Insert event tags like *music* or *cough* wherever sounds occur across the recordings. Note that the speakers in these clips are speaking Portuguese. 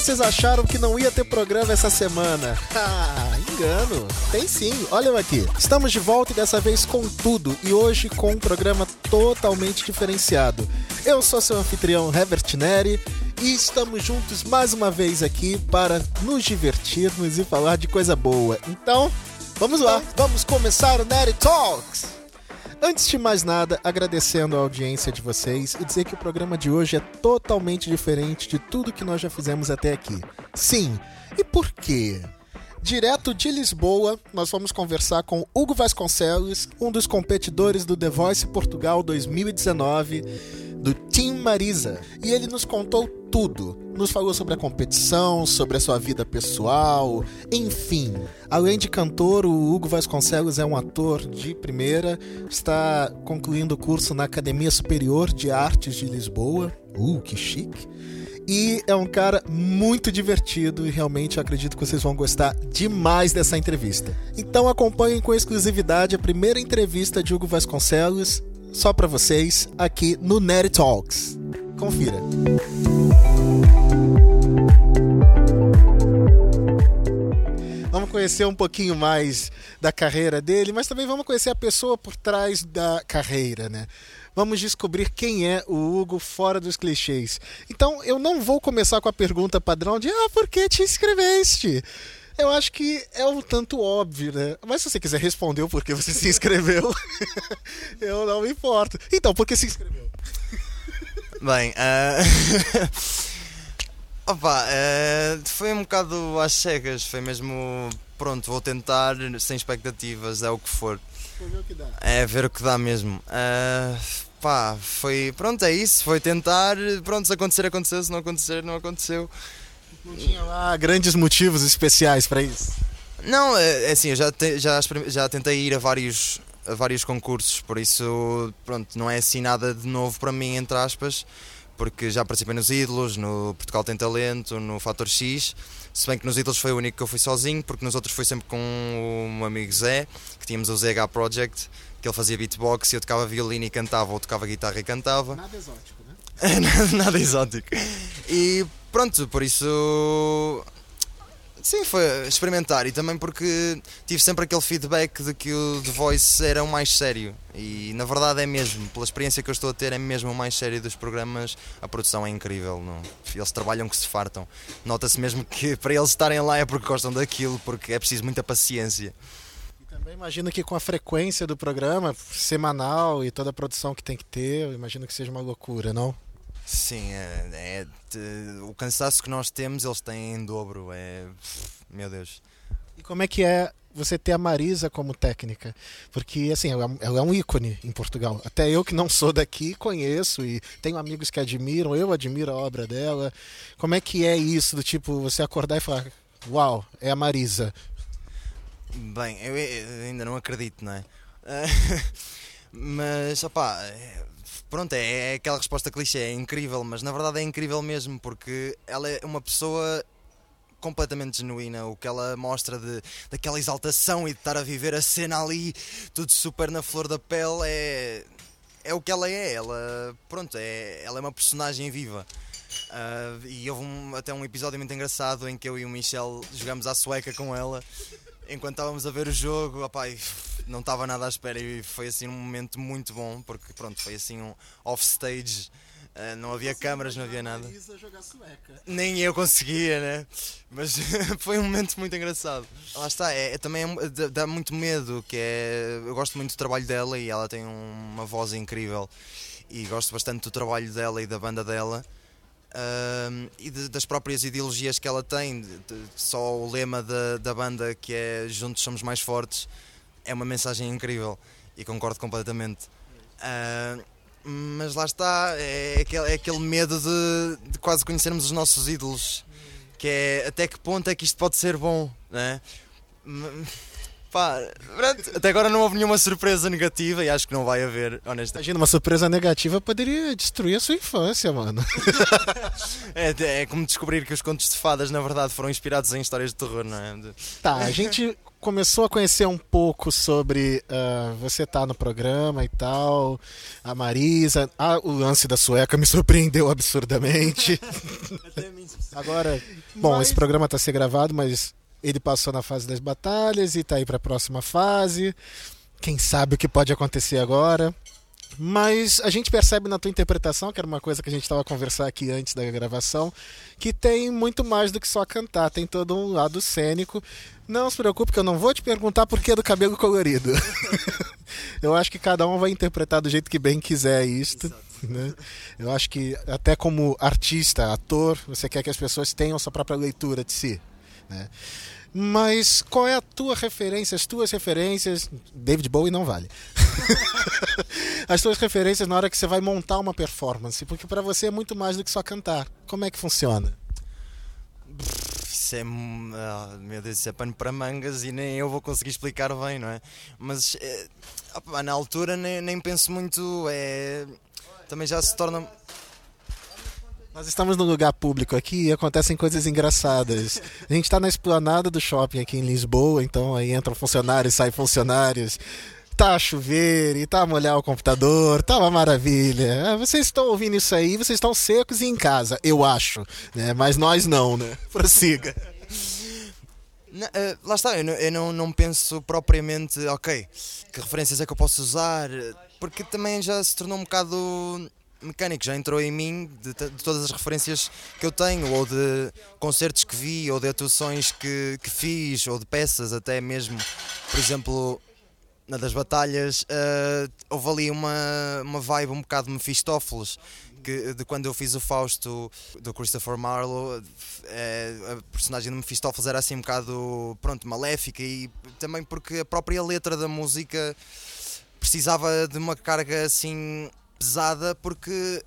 vocês acharam que não ia ter programa essa semana? *laughs* Ah, engano. Tem sim, olha aqui. Estamos de volta e dessa vez com tudo e hoje com um programa totalmente diferenciado. Eu sou seu anfitrião Herbert Neri e estamos juntos mais uma vez aqui para nos divertirmos e falar de coisa boa. Então, vamos lá, vamos começar o Neri Talks! Antes de mais nada, agradecendo a audiência de vocês e dizer que o programa de hoje é totalmente diferente de tudo que nós já fizemos até aqui. Sim, e por quê? Direto de Lisboa, nós vamos conversar com Hugo Vasconcelos, um dos competidores do The Voice Portugal 2019, do Team Marisa. E ele nos contou tudo. Nos falou sobre a competição, sobre a sua vida pessoal, enfim. Além de cantor, o Hugo Vasconcelos é um ator de primeira, está concluindo o curso na Academia Superior de Artes de Lisboa. Uh, que chique! E é um cara muito divertido e realmente acredito que vocês vão gostar demais dessa entrevista. Então acompanhem com exclusividade a primeira entrevista de Hugo Vasconcelos, só para vocês, aqui no Nerd Talks. Confira. Vamos conhecer um pouquinho mais da carreira dele, mas também vamos conhecer a pessoa por trás da carreira, né? vamos descobrir quem é o Hugo fora dos clichês. Então eu não vou começar com a pergunta padrão de ah, por que te inscreveste? Eu acho que é um tanto óbvio, né? Mas se você quiser responder o porquê você se inscreveu, *laughs* eu não me importo. Então, por que se inscreveu? Bem, uh... *laughs* Opa, uh... foi um bocado às cegas, foi mesmo pronto, vou tentar sem expectativas, é o que for. Ver o que dá. É ver o que dá mesmo. Uh pá, foi. Pronto, é isso. Foi tentar. Pronto, se acontecer, aconteceu. Se não acontecer, não aconteceu. Não tinha lá grandes motivos especiais para isso? Não, é, é assim, eu já, te, já, já tentei ir a vários, a vários concursos, por isso, pronto, não é assim nada de novo para mim, entre aspas, porque já participei nos Ídolos, no Portugal Tem Talento, no Fator X. Se bem que nos Ídolos foi o único que eu fui sozinho, porque nos outros foi sempre com o meu amigo Zé, que tínhamos o ZH Project que ele fazia beatbox e eu tocava violino e cantava, ou tocava guitarra e cantava. Nada exótico, né? nada, *laughs* nada exótico. E pronto, por isso. Sim, foi experimentar e também porque tive sempre aquele feedback de que o The Voice era o mais sério e na verdade é mesmo, pela experiência que eu estou a ter, é mesmo o mais sério dos programas. A produção é incrível, não? eles trabalham que se fartam. Nota-se mesmo que *laughs* para eles estarem lá é porque gostam daquilo, porque é preciso muita paciência. Também imagino que com a frequência do programa, semanal e toda a produção que tem que ter, imagino que seja uma loucura, não? Sim, é, é, é, o cansaço que nós temos, eles têm em dobro. É, meu Deus. E como é que é você ter a Marisa como técnica? Porque, assim, ela, ela é um ícone em Portugal. Até eu que não sou daqui conheço e tenho amigos que admiram, eu admiro a obra dela. Como é que é isso do tipo, você acordar e falar, uau, é a Marisa? Bem, eu ainda não acredito, não é? *laughs* mas, opá, pronto, é, é aquela resposta clichê, é incrível, mas na verdade é incrível mesmo, porque ela é uma pessoa completamente genuína, o que ela mostra de, daquela exaltação e de estar a viver a cena ali, tudo super na flor da pele, é, é o que ela é, ela, pronto, é, ela é uma personagem viva. Uh, e houve um, até um episódio muito engraçado em que eu e o Michel jogamos à sueca com ela enquanto estávamos a ver o jogo, opa, não estava nada à espera e foi assim um momento muito bom, porque pronto, foi assim um off-stage. Uh, não havia câmaras, não havia nada. Nem eu conseguia, né? Mas *laughs* foi um momento muito engraçado. Lá está, é, é também é, dá muito medo, que é. Eu gosto muito do trabalho dela e ela tem uma voz incrível. E gosto bastante do trabalho dela e da banda dela. Uh, e de, das próprias ideologias que ela tem. De, de, só o lema da, da banda, que é Juntos Somos Mais Fortes, é uma mensagem incrível e concordo completamente. Uh, mas lá está, é aquele, é aquele medo de, de, quase conhecermos os nossos ídolos, que é até que ponto é que isto pode ser bom, né? *laughs* Pá, até agora não houve nenhuma surpresa negativa e acho que não vai haver, honestamente. Imagina, uma surpresa negativa poderia destruir a sua infância, mano. *laughs* é, é como descobrir que os contos de fadas, na verdade, foram inspirados em histórias de terror, não é? Tá, a gente começou a conhecer um pouco sobre uh, você tá no programa e tal, a Marisa, ah, o lance da sueca me *laughs* surpreendeu absurdamente. *laughs* Agora, bom, mas... esse programa está ser gravado, mas ele passou na fase das batalhas e está aí para a próxima fase. Quem sabe o que pode acontecer agora. Mas a gente percebe na tua interpretação, que era uma coisa que a gente estava conversar aqui antes da gravação, que tem muito mais do que só cantar, tem todo um lado cênico. Não se preocupe que eu não vou te perguntar por que do cabelo colorido. *laughs* eu acho que cada um vai interpretar do jeito que bem quiser isto. Né? Eu acho que até como artista, ator, você quer que as pessoas tenham sua própria leitura de si. Né? Mas qual é a tua referência, as tuas referências? David Bowie não vale. *laughs* as tuas referências na hora que você vai montar uma performance, porque para você é muito mais do que só cantar. Como é que funciona? Isso é, oh, meu Deus, isso é pano para mangas e nem eu vou conseguir explicar bem, não é? Mas é, opa, na altura nem, nem penso muito, é, também já se torna nós estamos num lugar público aqui e acontecem coisas engraçadas. A gente está na esplanada do shopping aqui em Lisboa, então aí entram funcionários, saem funcionários. Tá a chover e tá a molhar o computador, tá uma maravilha. Ah, vocês estão ouvindo isso aí, vocês estão secos e em casa, eu acho. Né? Mas nós não, né? *laughs* Prossiga. Não, uh, lá está, eu, não, eu não, não penso propriamente, ok, que referências é que eu posso usar, porque também já se tornou um bocado mecânico já entrou em mim de, de, todas as referências que eu tenho, ou de concertos que vi, ou de atuações que, que fiz, ou de peças até mesmo. Por exemplo, na das batalhas, uh, houve ali uma, uma vibe um bocado Mephistófeles. Que, de quando eu fiz o Fausto do Christopher Marlowe, é, a personagem de Mephistófeles era assim um bocado, pronto, maléfica e também porque a própria letra da música precisava de uma carga assim pesada porque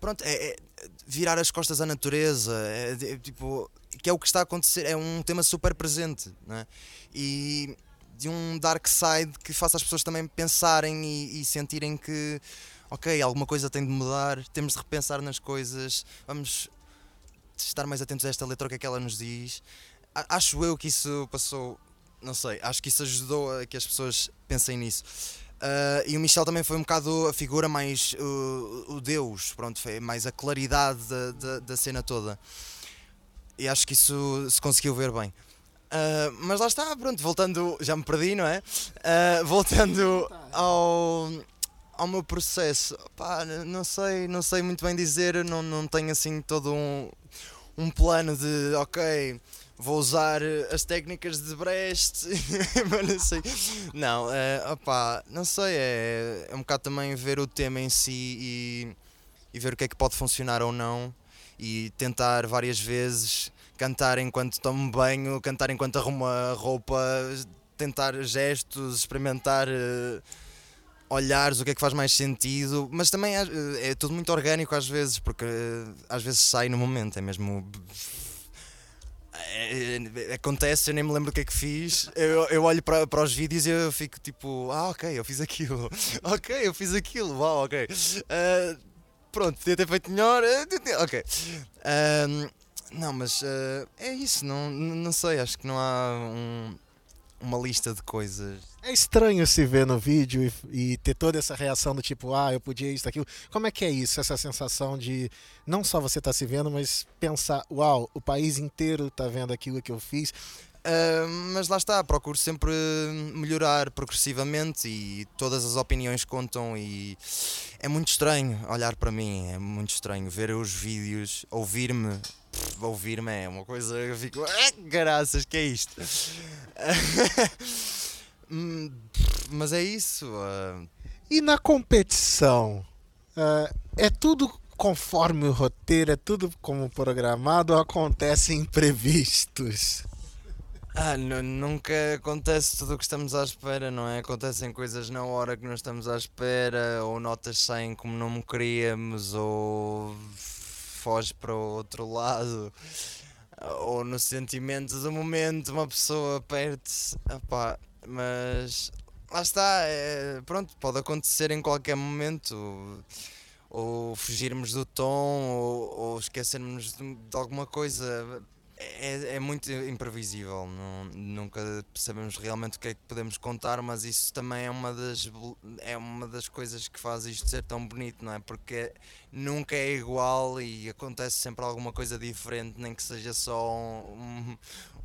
pronto, é, é virar as costas à natureza, é, é, tipo, que é o que está a acontecer, é um tema super presente, né? E de um dark side que faça as pessoas também pensarem e, e sentirem que ok, alguma coisa tem de mudar, temos de repensar nas coisas, vamos estar mais atentos a esta letra, o que é que ela nos diz. Acho eu que isso passou, não sei, acho que isso ajudou a que as pessoas pensem nisso. Uh, e o Michel também foi um bocado a figura mais uh, o Deus, pronto, foi mais a claridade da, da, da, cena toda. E acho que isso se conseguiu ver bem. Uh, mas lá está, pronto, voltando, já me perdi, não é? voltando ao, ao meu processo, pá, não sei, não sei muito bem dizer, não, não tenho assim todo um, um plano de ok vou usar as técnicas de Brecht, *laughs* mas não sei. Não, é, opá, não sei, é, é um bocado também ver o tema em si e, e ver o que é que pode funcionar ou não e tentar várias vezes cantar enquanto tomo banho, cantar enquanto arrumo a roupa, tentar gestos, experimentar uh, olhares, o que é que faz mais sentido, mas também é, é tudo muito orgânico às vezes, porque uh, às vezes sai no momento, é mesmo é, é, acontece, eu nem me lembro o que é que fiz. Eu, eu olho para, para os vídeos e eu fico tipo, ah, ok, eu fiz aquilo. *laughs* ok, eu fiz aquilo, uau, ok. Uh, pronto, podia ter feito melhor. Uh, ok. Uh, não, mas uh, é isso, não, não sei, acho que não há um, uma lista de coisas. É estranho se ver no vídeo e, e, ter toda essa reação do tipo, ah, eu podia isso, aquilo. Como é que é isso? Essa sensação de não só você estar tá se vendo, mas pensar, uau, o país inteiro está vendo aquilo que eu fiz. Uh, mas lá está, procuro sempre melhorar progressivamente e todas as opiniões contam e é muito estranho olhar para mim, é muito estranho ver os vídeos, ouvir-me, ouvir-me é uma coisa que eu fico, ah, graças, que é isto? *laughs* Hum, mas é isso. Uh... E na competição? Uh, é tudo conforme o roteiro, é tudo como programado ou acontecem imprevistos? Ah, nunca acontece tudo o que estamos à espera, não é? Acontecem coisas na hora que não estamos à espera, ou notas saem como não queríamos, ou foge para o outro lado, ou no sentimento do momento uma pessoa perde-se. Mas lá está, é, pronto, pode acontecer em qualquer momento. Ou, ou fugirmos do tom, ou, ou esquecermos de, de, alguma coisa. É, é muito imprevisível, não, nunca sabemos realmente o que é que podemos contar, mas isso também é uma das, é uma das coisas que faz isto ser tão bonito, não é? Porque nunca é igual e acontece sempre alguma coisa diferente, nem que seja só um,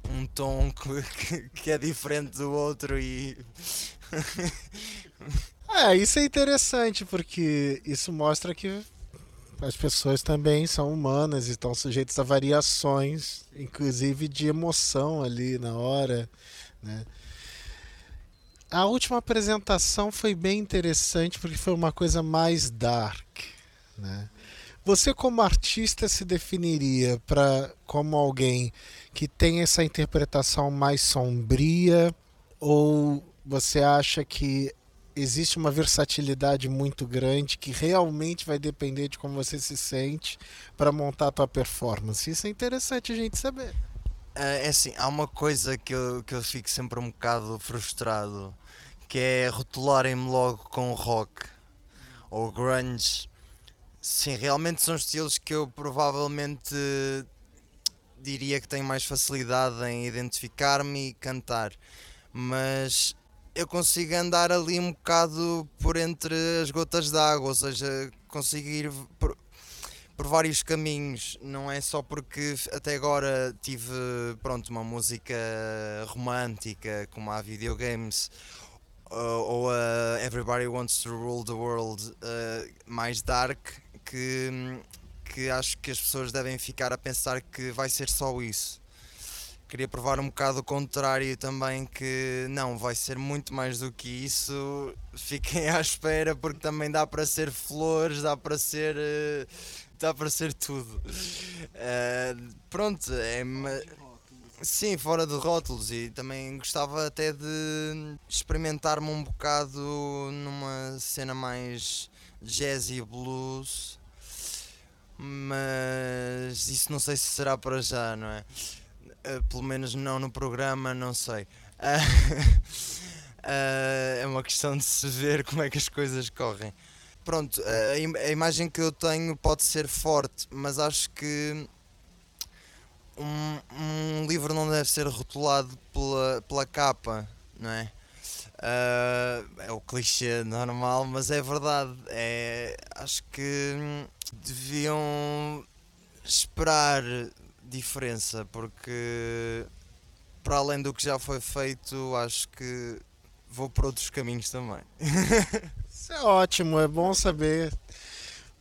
um tom que, que é diferente do outro e. é, *laughs* isso é interessante porque isso mostra que as pessoas também são humanas e estão sujeitas a variações, inclusive de emoção ali na hora, né? A última apresentação foi bem interessante porque foi uma coisa mais dark, né? Você como artista se definiria para como alguém que tem essa interpretação mais sombria ou você acha que existe uma versatilidade muito grande que realmente vai depender de como você se sente para montar a tua performance. Isso é interessante a gente saber. É, é assim, há uma coisa que eu, que eu fico sempre um bocado frustrado, que é rotularem-me logo com rock ou grunge. Sim, realmente são estilos que eu provavelmente diria que tenho mais facilidade em identificar-me e cantar. Mas eu consigo andar ali um bocado por entre as gotas d'água, ou seja, consigo ir por, por, vários caminhos. Não é só porque até agora tive pronto, uma música romântica, como há videogames, ou a Everybody Wants to Rule the World, uh, mais dark, que, que acho que as pessoas devem ficar a pensar que vai ser só isso queria provar um bocado o contrário também, que não, vai ser muito mais do que isso. Fiquem *laughs* à espera porque também dá para ser flores, dá para ser. Eh, dá para ser tudo. Uh, pronto, é. Sim, fora de rótulos e também gostava até de experimentar-me um bocado numa cena mais jazz e blues, mas isso não sei se será para já, não é? Uh, pelo menos não no programa, não sei. Uh, *laughs* uh, é uma questão de se ver como é que as coisas correm. Pronto, a, im a, imagem que eu tenho pode ser forte, mas acho que um, um livro não deve ser rotulado pela, pela capa, não é? é o clichê normal, mas é verdade. É, acho que deviam esperar diferença, porque para além do que já foi feito, acho que vou por outros caminhos também. *laughs* Isso é ótimo, é bom saber.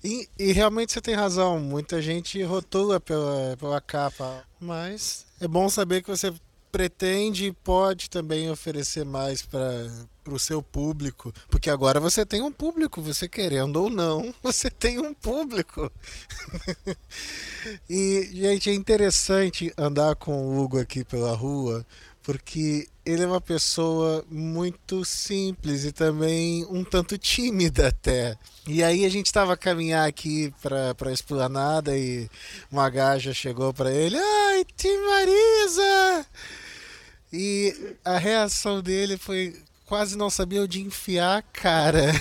E, e, realmente você tem razão, muita gente rotula pela, pela capa, mas é bom saber que você pretende e pode também oferecer mais para o seu público, porque agora você tem um público, você querendo ou não, *laughs* você tem um público. *laughs* e, gente, é interessante andar com o Hugo aqui pela rua, porque ele é uma pessoa muito simples e também um tanto tímida até. E aí a gente estava a caminhar aqui para a esplanada e uma gaja chegou para ele: Ai, Tim Marisa! E a reação dele foi quase não sabia onde enfiar a cara.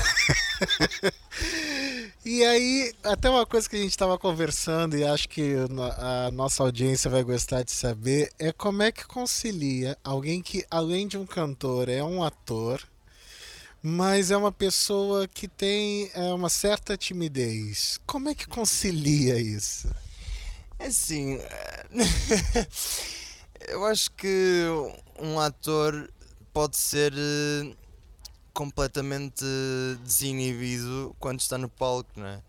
*laughs* e aí, até uma coisa que a gente estava conversando e acho que a nossa audiência vai gostar de saber é como é que concilia alguém que, além de um cantor, é um ator, mas é uma pessoa que tem é, uma certa timidez. Como é que concilia isso? É assim. *laughs* Eu acho que um ator pode ser uh, completamente desinibido quando está no palco, não é?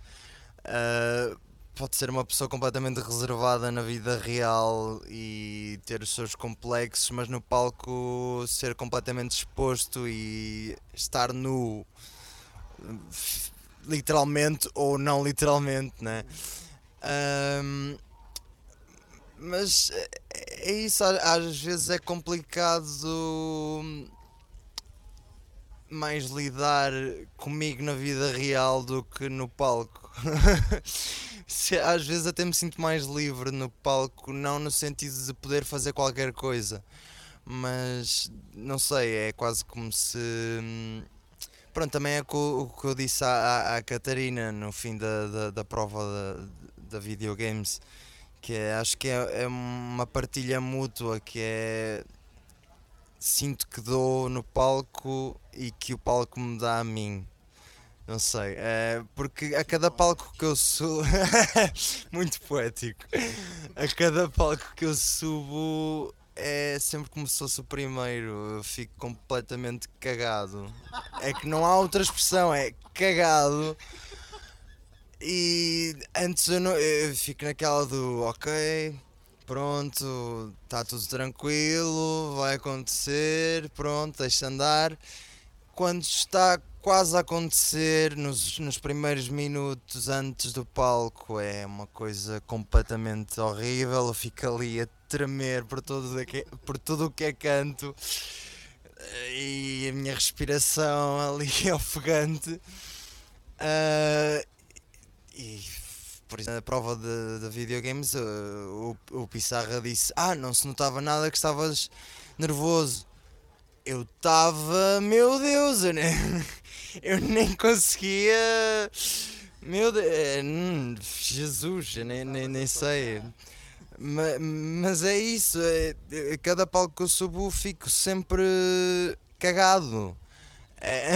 Uh, pode ser uma pessoa completamente reservada na vida real e ter os seus complexos, mas no palco ser completamente exposto e estar nu, literalmente ou não literalmente, né? Um, mas é, é isso, às vezes é complicado mais lidar comigo na vida real do que no palco. *laughs* às vezes até me sinto mais livre no palco, não no sentido de poder fazer qualquer coisa, mas não sei, é quase como se. Pronto, também é o que eu disse à, à, Catarina no fim da, da, da prova da, da videogames que é, acho que é, é uma partilha mútua que é sinto que dou no palco e que o palco me dá a mim. Não sei, é, porque a cada palco que eu subo. *laughs* muito poético. A cada palco que eu subo é sempre como se fosse o primeiro. Eu fico completamente cagado. É que não há outra expressão, é cagado. E antes eu, não, eu fico naquela do ok, pronto, está tudo tranquilo, vai acontecer, pronto, deixa andar. Quando está quase a acontecer, nos, nos primeiros minutos antes do palco, é uma coisa completamente horrível. Eu fico ali a tremer por tudo, por tudo o que é canto e a minha respiração *laughs* ali é ofegante. Uh, e por exemplo, na prova de, de videogames, uh, o, o Pissarra disse: Ah, não se notava nada que estavas nervoso. Eu estava, meu Deus, eu nem, *laughs* eu nem conseguia. Meu Deus, é, hum, Jesus, eu nem, nem, nem sei. Mas, mas é isso, é, cada palco que eu subo fico sempre cagado. É,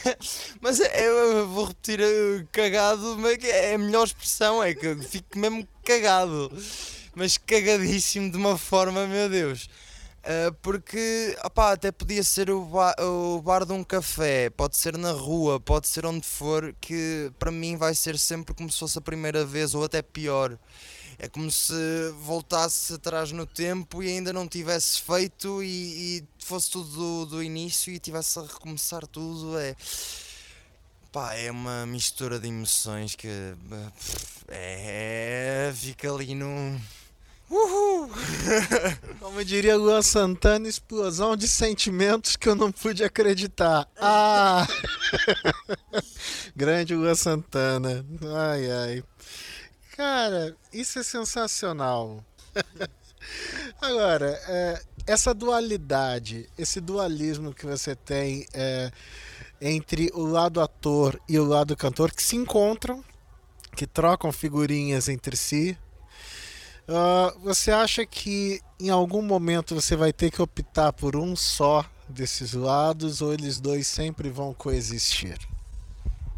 *laughs* mas é, eu vou repetir uh, cagado, mas é a melhor expressão, é que eu fico mesmo cagado, mas cagadíssimo de uma forma, meu Deus. Uh, porque opá, até podia ser o bar, o bar de um café, pode ser na rua, pode ser onde for, que para mim vai ser sempre como se fosse a primeira vez ou até pior. É como se voltasse atrás no tempo e ainda não tivesse feito e, e fosse tudo do, do, início e tivesse a recomeçar tudo. É, pá, é uma mistura de emoções que é, fica ali no. Uhul! *laughs* Como diria Luan Santana, explosão de sentimentos que eu não pude acreditar. Ah! *laughs* Grande Luan Santana. Ai, ai. Cara, isso é sensacional. *laughs* Agora, é, essa dualidade, esse dualismo que você tem é, entre o lado ator e o lado cantor que se encontram, que trocam figurinhas entre si. Uh, você acha que em algum momento você vai ter que optar por um só desses lados ou eles dois sempre vão coexistir?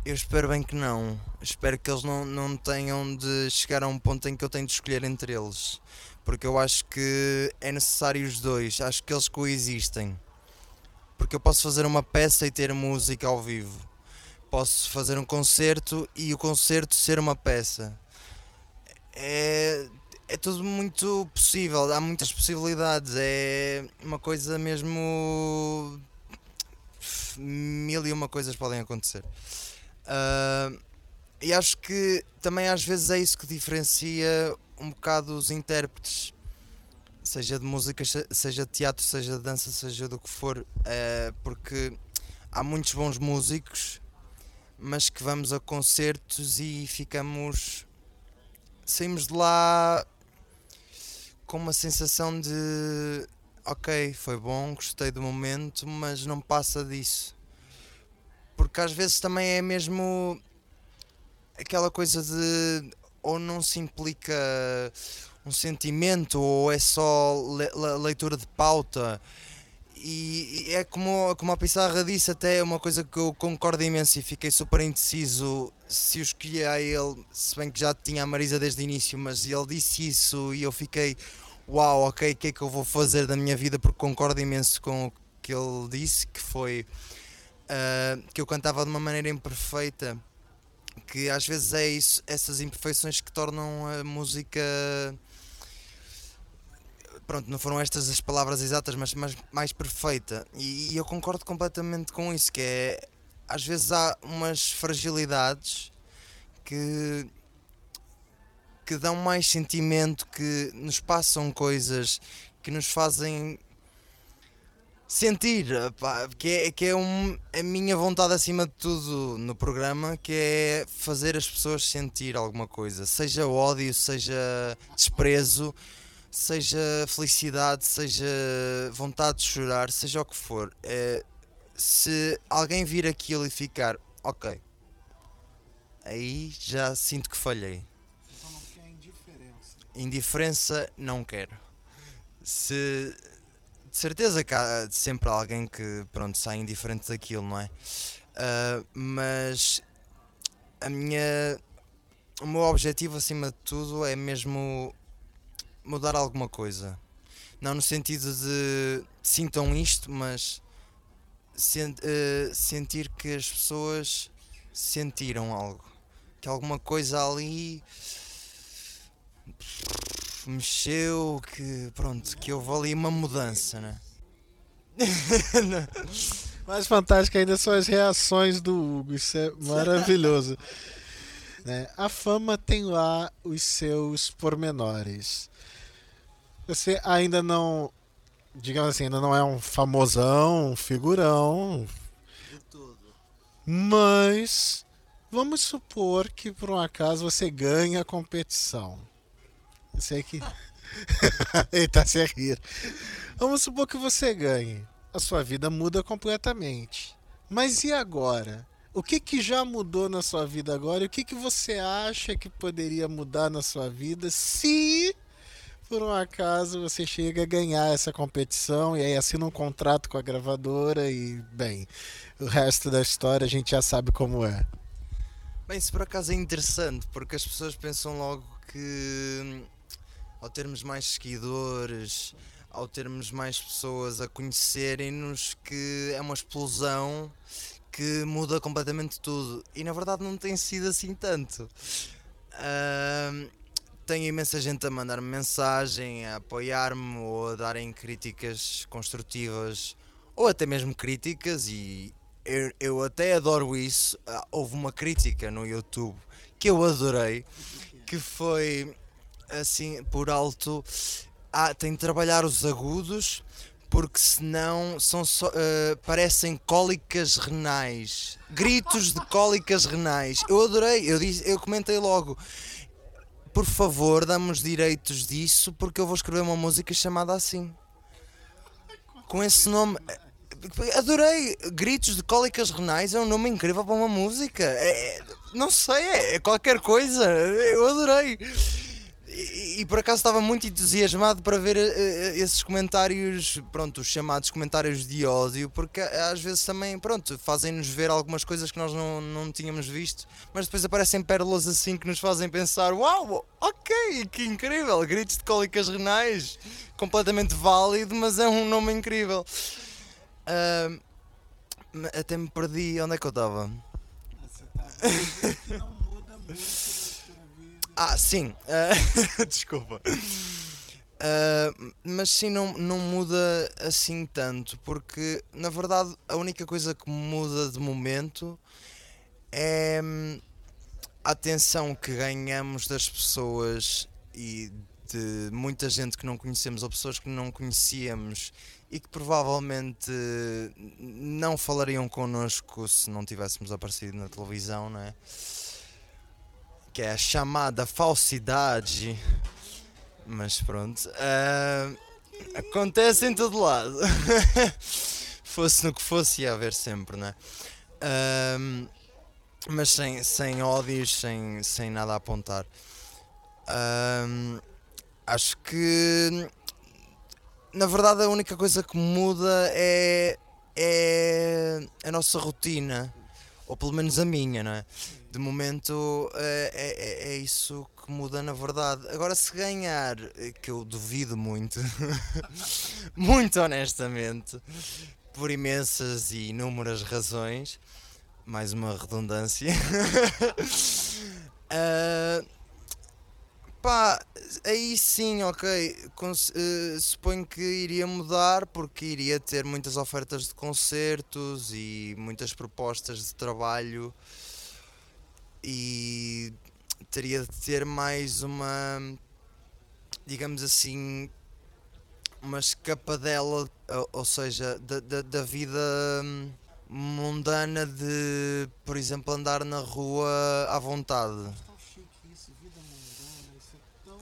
Eu espero bem que não. Espero que eles não, não tenham de chegar a um ponto em que eu tenho de escolher entre eles. Porque eu acho que é necessário os dois. Acho que eles coexistem. Porque eu posso fazer uma peça e ter música ao vivo. Posso fazer um concerto e o concerto ser uma peça. É, é tudo muito possível. Há muitas possibilidades. É uma coisa mesmo. Mil e uma coisas podem acontecer. Uh, e acho que também às vezes é isso que diferencia um bocado os intérpretes, seja de música, seja de teatro, seja de dança, seja do que for, uh, porque há muitos bons músicos, mas que vamos a concertos e ficamos. saímos de lá com uma sensação de ok, foi bom, gostei do momento, mas não passa disso às vezes também é mesmo aquela coisa de ou não se implica um sentimento ou é só le leitura de pauta. E é como, como a Pissarra disse até é uma coisa que eu concordo imenso e fiquei super indeciso se eu escolhi a ele, se bem que já tinha a Marisa desde o início, mas ele disse isso e eu fiquei uau, ok, o que é que eu vou fazer da minha vida? Porque concordo imenso com o que ele disse, que foi uh, que eu cantava de uma maneira imperfeita, que às vezes é isso, essas imperfeições que tornam a música. Pronto, não foram estas as palavras exatas, mas, mas mais perfeita. E, e eu concordo completamente com isso, que é às vezes há umas fragilidades que que dão mais sentimento, que nos passam coisas, que nos fazem sentir, pá, que é, que é um, a minha vontade acima de tudo no programa, que é fazer as pessoas sentir alguma coisa, seja ódio, seja desprezo, seja felicidade, seja vontade de chorar, seja o que for. É, se alguém vir aquilo e ficar, ok, aí já sinto que falhei. Então não indiferença. indiferença, não quero. Se, de certeza que há sempre alguém que pronto, sai indiferente daquilo, não é? Uh, mas a minha. O meu objetivo acima de tudo é mesmo mudar alguma coisa. Não no sentido de sintam isto, mas sent, uh, sentir que as pessoas sentiram algo. Que alguma coisa ali mexeu, que pronto, que houve ali uma mudança, né? *laughs* Mais fantástico ainda são as reações do Hugo, isso é maravilhoso. né? A fama tem lá os seus pormenores. Você ainda não, digamos assim, ainda não é um famosão, um figurão. Mas vamos supor que por um acaso você ganha a competição. Eu sei que. *laughs* Ele tá se rir. Vamos supor que você ganhe. A sua vida muda completamente. Mas e agora? O que, que já mudou na sua vida agora? E o que, que você acha que poderia mudar na sua vida se por um acaso você chega a ganhar essa competição e aí assina um contrato com a gravadora e, bem, o resto da história a gente já sabe como é. Bem, isso por acaso é interessante, porque as pessoas pensam logo que ao termos mais seguidores, ao termos mais pessoas a conhecerem-nos, que é uma explosão que muda completamente tudo. E na verdade não tem sido assim tanto. Uh, tenho imensa gente a mandar-me mensagem, a apoiar-me ou a darem críticas construtivas ou até mesmo críticas e eu, eu até adoro isso. Ah, houve uma crítica no YouTube que eu adorei que foi assim por alto ah, tem de trabalhar os agudos porque senão são só, uh, parecem cólicas renais. Gritos de cólicas renais. Eu adorei eu disse eu comentei logo. Por favor dá-me direitos disso porque eu vou escrever uma música chamada assim. Com esse nome adorei. Gritos de cólicas renais é um nome incrível para uma música. É, não sei é, é qualquer coisa. Eu adorei e, por acaso estava muito entusiasmado para ver uh, esses comentários, pronto, os chamados comentários de ódio, porque às vezes também, pronto, fazem-nos ver algumas coisas que nós não, não tínhamos visto, mas depois aparecem pérolas assim que nos fazem pensar: uau, ok, que incrível! Gritos de cólicas renais, completamente válido, mas é um nome incrível. Uh, até me perdi, onde é que eu estava? Não muda muito. Ah, sim. Uh, *laughs* desculpa. Uh, mas sim, não, não muda assim tanto, porque na verdade a única coisa que muda de momento é hum, a atenção que ganhamos das pessoas e de muita gente que não conhecemos ou pessoas que não conhecíamos e que provavelmente não falariam connosco se não tivéssemos aparecido na televisão, não é? Que é a chamada falsidade. Mas pronto. Uh, acontece em todo lado. *laughs* fosse no que fosse, ia haver sempre, né? Uh, mas sem, sem ódios, sem, sem nada a apontar. Uh, acho que na verdade a única coisa que muda é, é a nossa rotina, ou pelo menos a minha, não é? De momento é, é, é, isso que muda na verdade. Agora, se ganhar, eh, que eu duvido muito, *laughs* muito honestamente, por imensas e inúmeras razões, mais uma redundância. uh, *laughs* pá, aí sim, ok. uh, suponho que iria mudar porque iria ter muitas ofertas de concertos e muitas propostas de trabalho e teria de ter mais uma, digamos assim, uma escapadela, ou seja, da, da, da vida mundana de, por exemplo, andar na rua à vontade.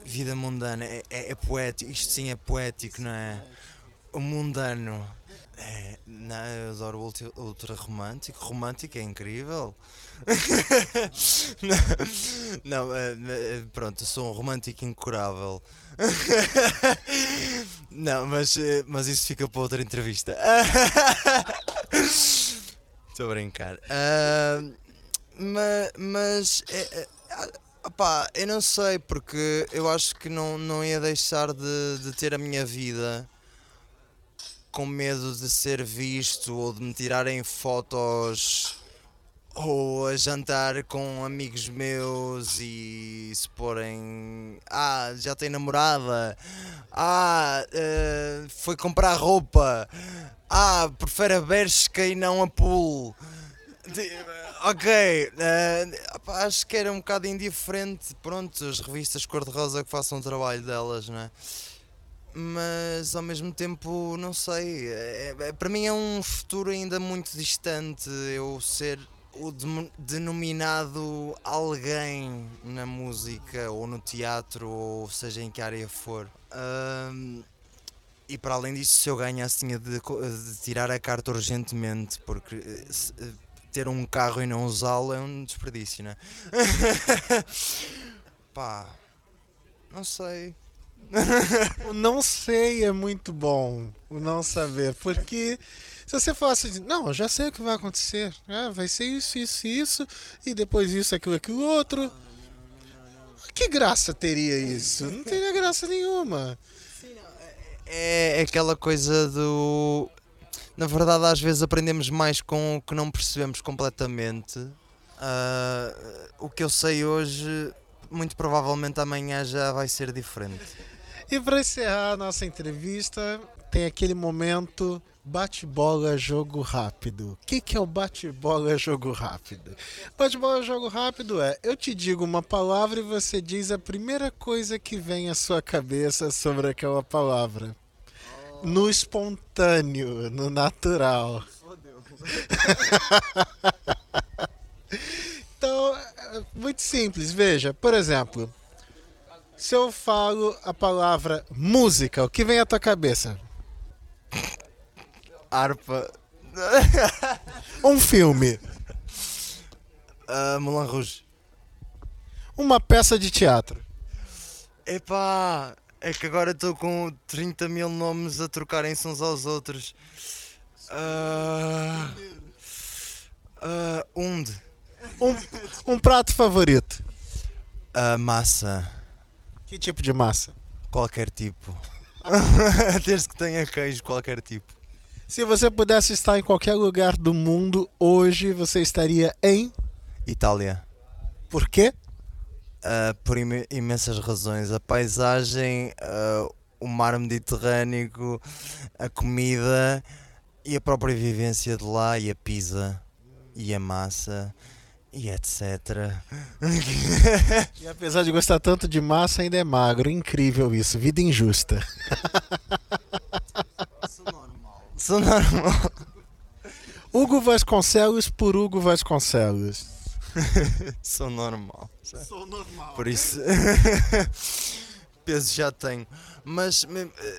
Vida mundana, é, é, é poético, isto sim é poético, não é? O mundano. É, não, eu adoro ultra, ultra romântico. Romântico é incrível. *laughs* não, não é, é, pronto, eu sou um romântico incurável. *laughs* não, mas, mas isso fica para outra entrevista. *laughs* Estou a brincar. Uh, mas mas é, é, opá, eu não sei, porque eu acho que não, não ia deixar de, de ter a minha vida com medo de ser visto ou de me tirarem fotos ou a jantar com amigos meus e se porem ah, já tem namorada. Ah, uh, foi comprar roupa. Ah, prefere a Bershka e não a Pool. Ok uh, acho que era um bocado indiferente. Pronto, as revistas cor-de-rosa que façam o trabalho delas, não é? Mas ao mesmo tempo, não sei, é, é, para mim é um futuro ainda muito distante eu ser o denominado alguém na música ou no teatro ou seja em que área for. Um, e para além disso, se eu ganhasse, tinha de, de tirar a carta urgentemente, porque se, ter um carro e não usá-lo é um desperdício, né? *laughs* Pá, não sei. *laughs* o não sei é muito bom, o não saber, porque se você falasse assim, não, eu já sei o que vai acontecer, né? vai ser isso, isso, isso, e depois isso, aquilo, aquilo outro. Que graça teria isso? Não teria graça nenhuma. É, é aquela coisa do. Na verdade, às vezes aprendemos mais com o que não percebemos completamente. Uh, o que eu sei hoje, muito provavelmente amanhã já vai ser diferente. E para encerrar a nossa entrevista, tem aquele momento bate-bola jogo rápido. O que, que é o bate-bola jogo rápido? Bate-bola jogo rápido é: eu te digo uma palavra e você diz a primeira coisa que vem à sua cabeça sobre aquela palavra. No espontâneo, no natural. *laughs* então, é muito simples. Veja, por exemplo, se eu falo a palavra música, o que vem à tua cabeça? Harpa. *laughs* um filme. Uh, Moulin Rouge. Uma peça de teatro. Epá, é que agora estou com 30 mil nomes a trocarem-se uns aos outros. Uh, uh, onde? Um, um prato favorito. Uh, massa. Que tipo de massa? Qualquer tipo. *laughs* Desde que tenha queijo, qualquer tipo. Se você pudesse estar em qualquer lugar do mundo hoje, você estaria em Itália. Por quê? Uh, por im imensas razões. A paisagem, uh, o mar Mediterrâneo, a comida e a própria vivência de lá e a pizza e a massa e etc. *laughs* e apesar de gostar tanto de massa, ainda é magro. Incrível isso. Vida injusta. Sou normal. Sou normal. Hugo Vasconcelos por Hugo Vasconcelos. Sou normal. Sou normal. Por isso. *laughs* peso já tenho. Mas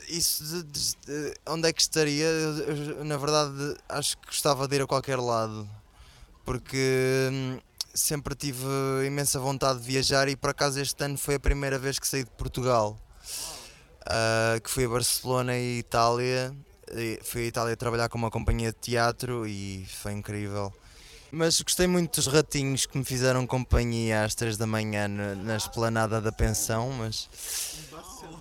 isso de, de, de, onde é que estaria? Eu, eu, na verdade, acho que gostava de ir a qualquer lado. Porque hum, sempre tive imensa vontade de viajar e por acaso este ano foi a primeira vez que saí de Portugal. Uh, que fui a Barcelona e Itália. E fui a Itália trabalhar com uma companhia de teatro e foi incrível. Mas gostei muito dos ratinhos que me fizeram companhia às 3 da manhã na esplanada da pensão, mas.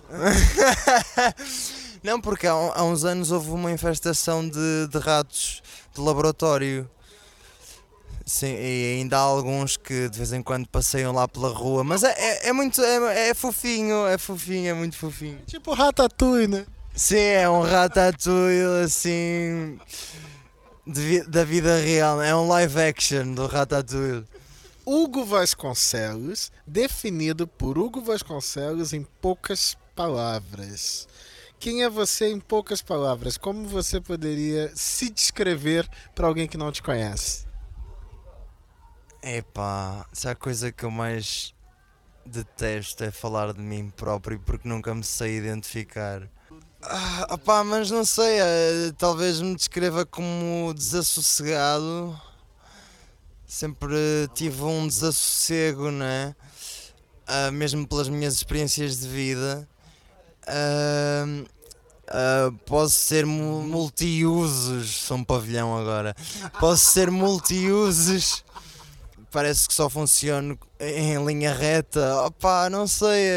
*laughs* Não, porque há, há, uns anos houve uma infestação de, de ratos de laboratório Sim, e ainda há alguns que de vez em quando passeiam lá pela rua, mas é, é, é muito. É, é, fofinho, é fofinho, é muito fofinho. Tipo Ratatouille, né? Sim, é um Ratatouille assim. De, da vida real, é um live action do Ratatouille. Hugo Vasconcelos, definido por Hugo Vasconcelos em poucas palavras. Quem é você em poucas palavras? Como você poderia se descrever para alguém que não te conhece? Epá, se a coisa que eu mais detesto é falar de mim próprio porque nunca me sei identificar. Ah, opá, mas não sei, eh, talvez me descreva como desassossegado. Sempre tive um desassossego, né? Uh, mesmo pelas minhas experiências de vida. Uh, posso ser mu multiusos. Sou um pavilhão agora. Posso ser multiusos. Parece que só funciono em linha reta. Opá, não sei.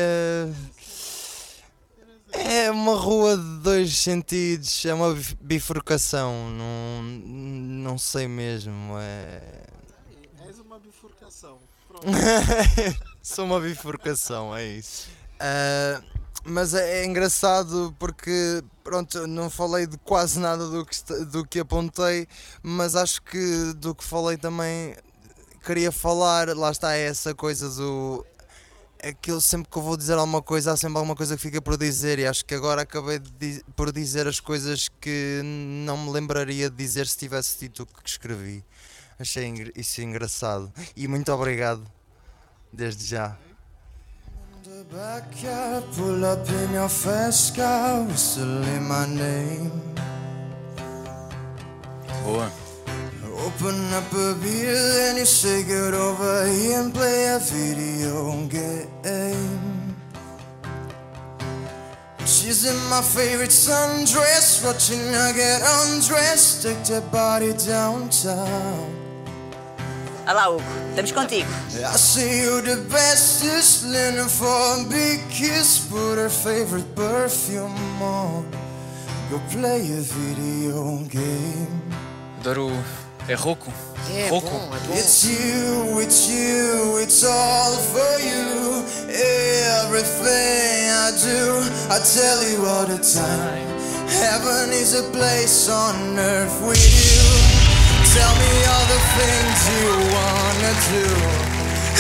É uma rua de dois sentidos, é uma bifurcação, não, não sei mesmo. É... És uma bifurcação. *laughs* Sou uma bifurcação, é isso. Uh, mas é, é, engraçado porque, pronto, não falei de quase nada do que, do que apontei, mas acho que do que falei também queria falar, lá está essa coisa do aquilo sempre que eu vou dizer alguma coisa, há sempre alguma coisa que fica por dizer, e acho que agora acabei de, por dizer as coisas que não me lembraria de dizer se tivesse dito o que escrevi. Achei isso engraçado. E muito obrigado, desde já. Boa. Open up a beer, then you say get over here and play a video game. She's in my favorite sundress, watching her get undressed, take that body downtown. Olá, Hugo, estamos contigo. I see you the bestest, leaning for a big kiss, put her favorite perfume on. Go play a video game. Adoro É rouco? É rouco. bom, é bom. It's you, it's you, it's all for you. Everything I do, I tell you all the time. Heaven is a place on earth with you. Tell me all the things you wanna do.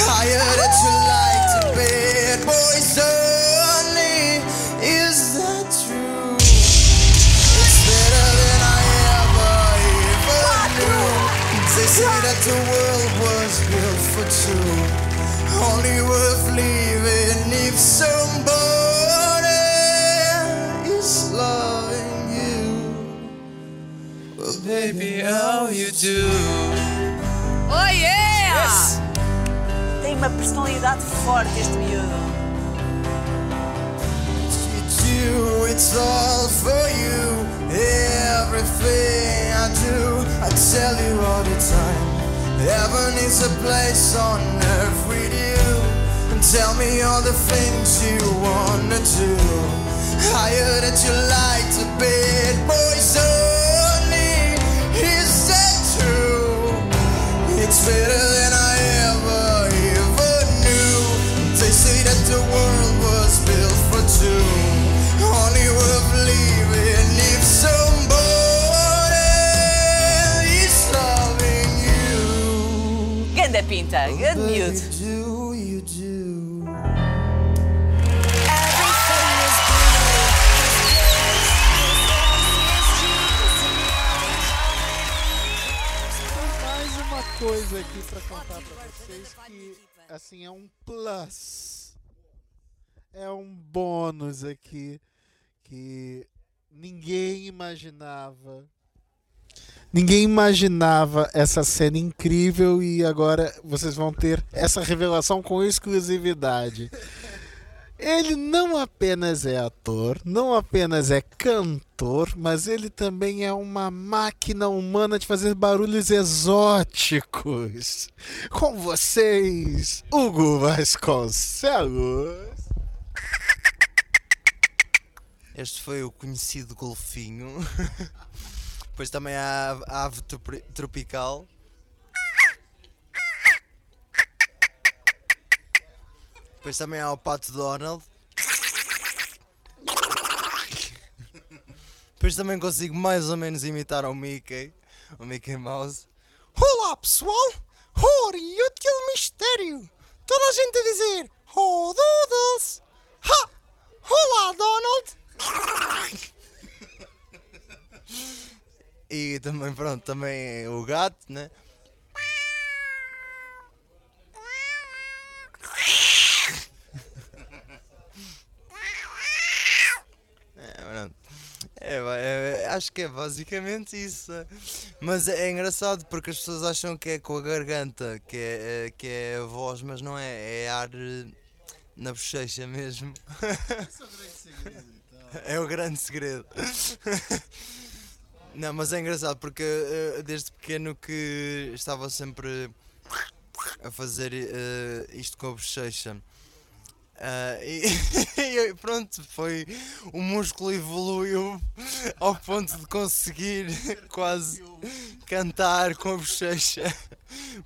Higher that you like to bed, boys only. Is say that the world was built for two. Only worth living if somebody is loving you. Well, baby, how you do? Oh yeah! Tem uma personalidade forte este miúdo. It's all for you. Everything I do, I tell you all the time. Heaven is a place on earth with you. And tell me all the things you wanna do. Higher that you like to bed, Pinta, grande miúdo. do you do? mais uma coisa aqui pra contar pra vocês que assim é um plus. É um bônus aqui que ninguém imaginava. Ninguém imaginava essa cena incrível e agora vocês vão ter essa revelação com exclusividade. Ele não apenas é ator, não apenas é cantor, mas ele também é uma máquina humana de fazer barulhos exóticos. Com vocês, Hugo Vasconcelos. Este foi o conhecido golfinho. *laughs* Depois também há a ave tropi- tropical. Depois também há o pato Donald. Depois também consigo mais ou menos imitar o Mickey, o Mickey Mouse. Olá pessoal! Ora, e aquele mistério! Toda a gente a dizer Oh Doodles! Ha! Olá Donald! E também, pronto, também o gato, né? É, pronto. acho que é basicamente isso. Mas é, é engraçado porque as pessoas acham que é com a garganta, que é, é- que é a voz, mas não é, é ar eh, na bochecha mesmo. É o grande segredo. Não, mas é engraçado porque eh, desde pequeno que estava sempre a fazer eh, isto com a bochecha. E, *laughs* e pronto, foi. O músculo evoluiu ao ponto de conseguir *laughs* quase cantar com a bochecha.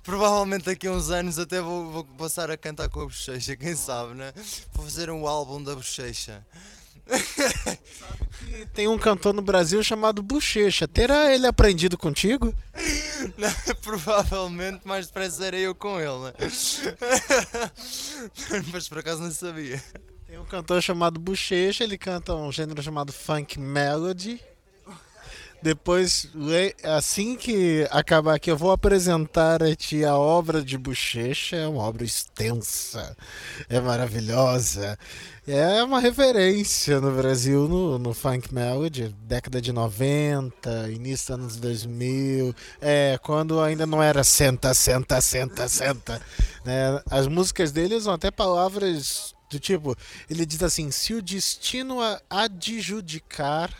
Provavelmente daqui a uns anos até vou, vou passar a cantar com a bochecha, quem sabe, né? Vou fazer um álbum da bochecha. *laughs* Tem um cantor no Brasil chamado Bochecha. Terá ele aprendido contigo? *laughs* Não, provavelmente mais depressa era eu com ele, né? *laughs* Mas por acaso não sabia. Tem um cantor chamado Bochecha, ele canta um gênero chamado Funk Melody. Depois, assim que acabar aqui, eu vou apresentar a ti a obra de Bochecha. É uma obra extensa, é maravilhosa. É uma referência no Brasil no, no Funk Melody, década de 90, início dos anos 2000. É, quando ainda não era senta, senta, senta, senta. Né? As músicas dele usam até palavras do tipo, ele diz assim: se o destino a adjudicar,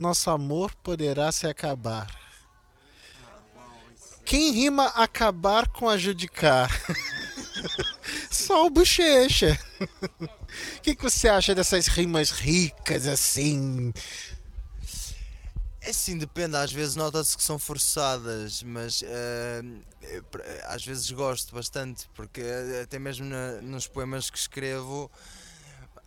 nosso amor poderá se acabar. Quem rima acabar com adjudicar? *laughs* Só o bochecha. O que, que você acha dessas rimas ricas assim? É sim, depende, às vezes nota-se que são forçadas, mas eh, às vezes gosto bastante, porque eh, até mesmo na- nos poemas que escrevo,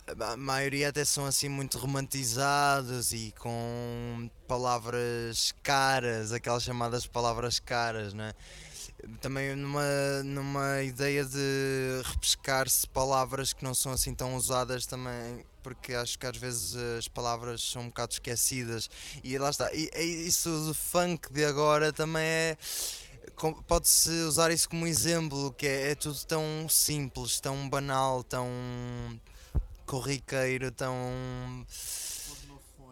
a maioria até são assim muito romantizados e com palavras caras, aquelas chamadas palavras caras, né? Também numa, numa ideia de repescar-se palavras que não são assim tão usadas também, porque acho que às vezes as palavras são um bocado esquecidas. E lá está, e, e isso do funk de agora também é. Pode-se usar isso como exemplo, que é, é tudo tão simples, tão banal, tão corriqueiro, tão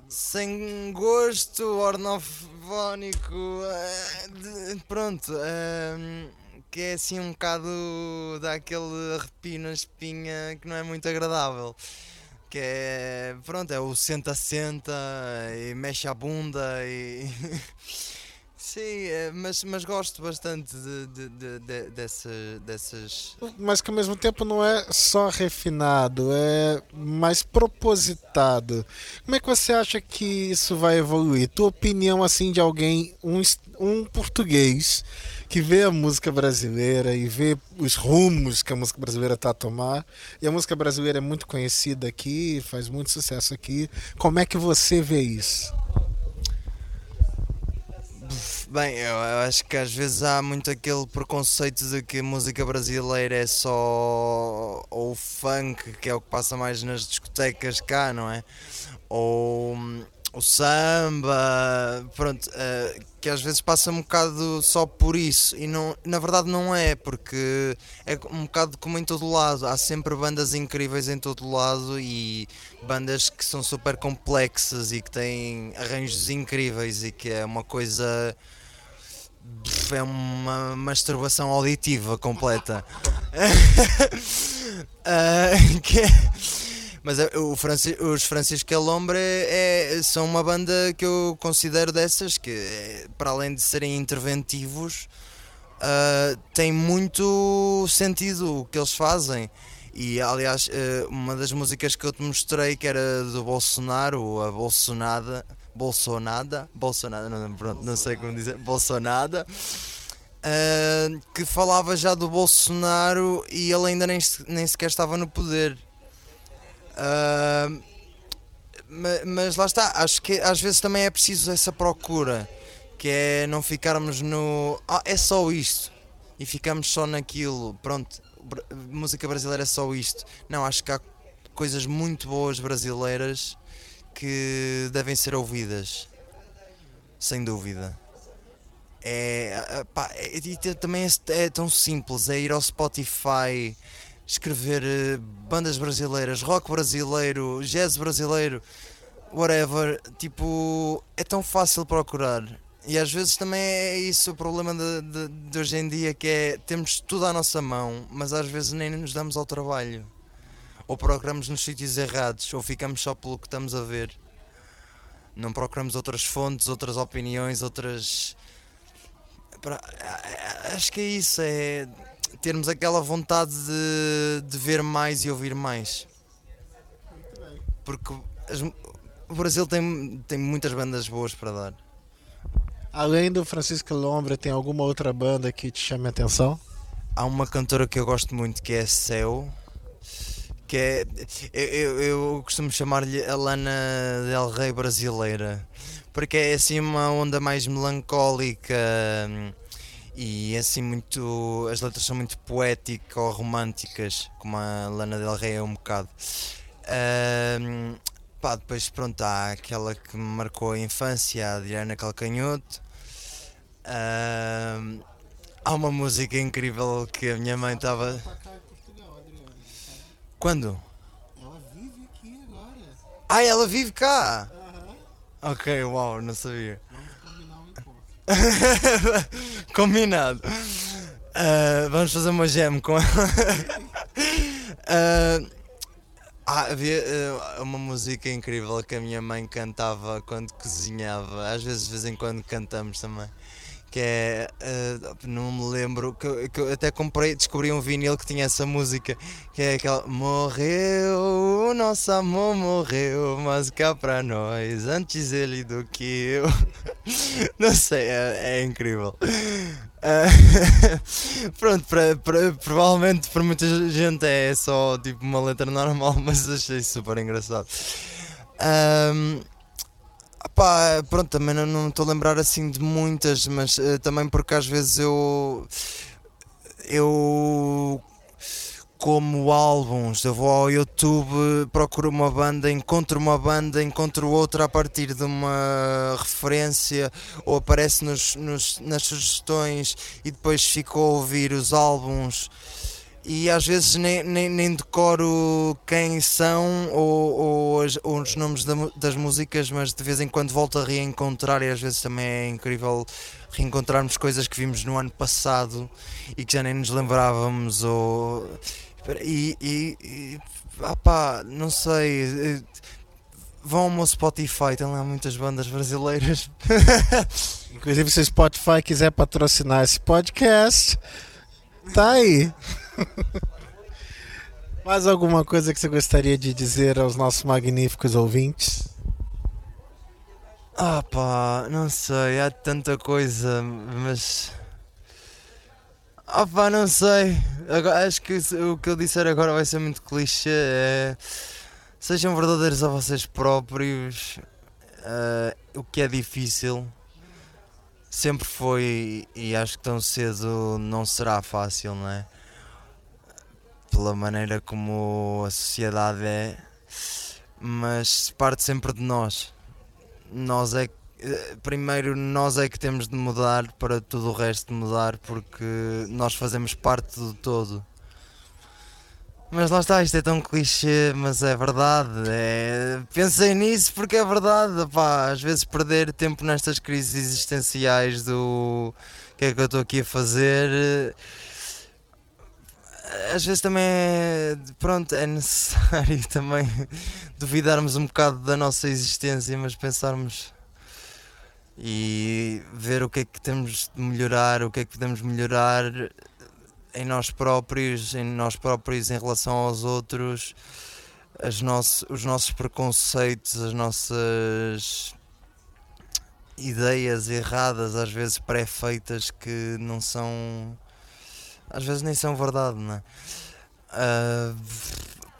sem gosto, ornofónico, eh, de- pronto, ehm, que é assim um bocado dá aquele arrepio na espinha que não é muito agradável. Que é, pronto, é o senta-senta e mexe a bunda e. *laughs* Sim, eh, mas, mas gosto bastante de, de, de, de- dessa, dessas. Mas que ao mesmo tempo não é só refinado, é mais propositado. Como é que você acha que isso vai evoluir? Tua opinião assim de alguém, um, um português que vê a música brasileira e vê os rumos que a música brasileira está a tomar. E a música brasileira é muito conhecida aqui, faz muito sucesso aqui. Como é que você vê isso? Bem, eu, acho que às vezes há muito aquele preconceito de que a música brasileira é só ou o funk, que é o que passa mais nas discotecas cá, não é? Ou hum, o samba, pronto, eh, que às vezes passa um bocado só por isso e não, na verdade não é, porque é um bocado como em todo lado, há sempre bandas incríveis em todo lado e bandas que são super complexas e que têm arranjos incríveis e que é uma coisa é uma masturbação auditiva completa. *laughs* Que é- mas é- o Franci- os Francisco Alombre é, são uma banda que eu considero dessas que, é, para além de serem interventivos, ah, tem muito sentido o que eles fazem. E aliás, eh, uma das músicas que eu te mostrei, que era do Bolsonaro, a Bolsonada, Bolsonada, Bolsonada, não, pronto, não sei como dizer, Bolsonada, ah, que falava já do Bolsonaro e ele ainda nem, nem sequer estava no poder. Ah, ma- mas lá está, acho que às vezes também é preciso essa procura, que é não ficarmos no. Ah, é só isto. E ficamos só naquilo. Pronto, música brasileira é só isto. Não, acho que há coisas muito boas brasileiras que devem ser ouvidas. Sem dúvida. É, pá, é- também é, é tão simples, é ir ao Spotify, escrever eh, bandas brasileiras, rock brasileiro, jazz brasileiro whatever, tipo, é tão fácil procurar. E às vezes também é isso o problema de, de, de hoje em dia, que é temos tudo à nossa mão, mas às vezes nem nos damos ao trabalho. Ou procuramos nos sítios errados, ou ficamos só pelo que estamos a ver. Não procuramos outras fontes, outras opiniões, outras. Acho que é isso, é termos aquela vontade de, de ver mais e ouvir mais. Porque as- o Brasil tem, tem muitas bandas boas para dar. Além do Francisco Lombra, tem alguma outra banda que te chame a atenção? Há uma cantora que eu gosto muito que é Céu, que é. Eu, eu, costumo chamar-lhe a Lana Del Rey brasileira, porque é assim uma onda mais melancólica hum, e assim muito. As letras são muito poéticas ou românticas, como a Lana Del Rey é um bocado. Hum, pá, depois pronto, há aquela que me marcou a infância, a Diana Calcanhoto. Hum, Há uma música incrível que a minha mãe estava. Quando? Ela vive aqui agora. Ah, ela vive cá! Ok, uau, não sabia. *laughs* Combinado. Ah, vamos fazer uma jam com ela. *laughs* Ah, ah, havia ah, uma música incrível que a minha mãe cantava quando cozinhava. Às vezes, de vez em quando, cantamos também. Que é. ah, não me lembro. Que, que eu até comprei, descobri um vinil que tinha essa música. Que é aquela. Morreu, o nosso amor morreu, mas cá para nós, antes ele do que eu. *laughs* Não sei, é, é incrível. Ah, *laughs* pronto, para, para- provavelmente para muita gente é só tipo uma letra normal, *laughs* mas achei super engraçado. Ahm, pá, pronto, também não- estou a lembrar assim de muitas, mas eh, também porque às vezes eu. Eu como álbuns, eu vou ao YouTube, procuro uma banda, encontro uma banda, encontro outra a partir de uma referência ou aparece nos, nos- nas sugestões e depois fico a ouvir os álbuns e às vezes nem, nem, nem decoro quem são ou, ou, as- ou os nomes da das músicas, mas de vez em quando volto a reencontrar e às vezes também é incrível reencontrarmos coisas que vimos no ano passado e que já nem nos lembrávamos ou e, e, e ah pá, não sei eh, vão ao meu Spotify, tem lá muitas bandas brasileiras *laughs* Inclusive, se o Spotify quiser patrocinar esse podcast, tá aí. *laughs* Mais alguma coisa que você gostaria de dizer aos nossos magníficos ouvintes? Ah pá, não sei, há tanta coisa, mas. Ah pá, não sei. Agora, acho que o que eu disser agora vai ser muito clichê. É... Sejam verdadeiros a vocês próprios. ah, o que é difícil. Sempre foi e acho que tão cedo não será fácil, não é? Pela maneira como a sociedade é. Mas parte sempre de nós nós é que, eh, primeiro nós é que temos de mudar para tudo o resto mudar porque nós fazemos parte do todo. Mas lá está, isto é tão clichê, mas é verdade. É... Pensei nisso porque é verdade. Pá, às vezes perder tempo nestas crises existenciais do que é que eu estou aqui a fazer. Às vezes também é, pronto, é necessário *laughs* também duvidarmos um bocado da nossa existência, mas pensarmos e ver o que é que temos de melhorar, o que é que podemos melhorar em nós próprios, em nós próprios em relação aos outros, as nosso, os nossos preconceitos, as nossas ideias erradas, às vezes pré-feitas que não são. Às vezes nem são verdade, não é? Ah,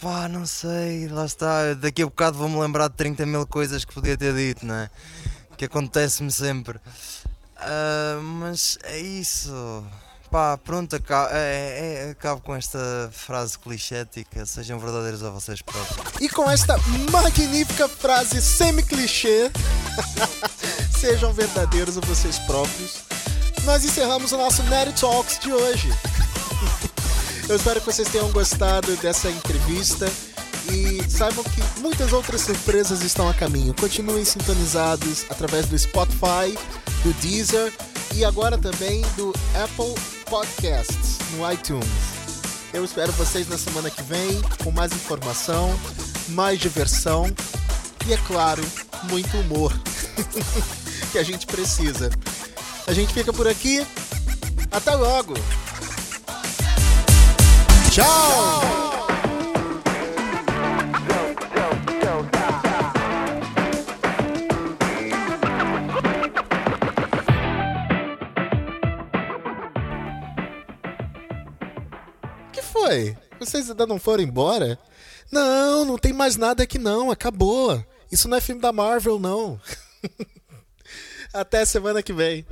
pá, não sei, lá está. Daqui a bocado vou-me lembrar de 30 mil coisas que podia ter dito, não é? Que acontece-me sempre. Ah, mas é isso. Pá, pronto, aca- é, é- acabo com esta frase clichética. Sejam verdadeiros a vocês próprios. E com esta magnífica frase semi-clichê, *laughs* sejam verdadeiros a vocês próprios, nós encerramos o nosso Nerd Talks de hoje. Eu espero que vocês tenham gostado dessa entrevista E saibam que muitas outras surpresas estão a caminho. Continuem sintonizados através do Spotify, do Deezer e agora também do Apple Podcasts no iTunes. Eu espero vocês na semana que vem com mais informação, mais diversão e, é claro, muito humor *laughs* que a gente precisa. A gente fica por aqui. Até logo! Tchau! que foi? Vocês ainda não foram embora? Não, não tem mais nada aqui não, acabou. Isso não é filme da Marvel, não. *laughs* Até semana que vem.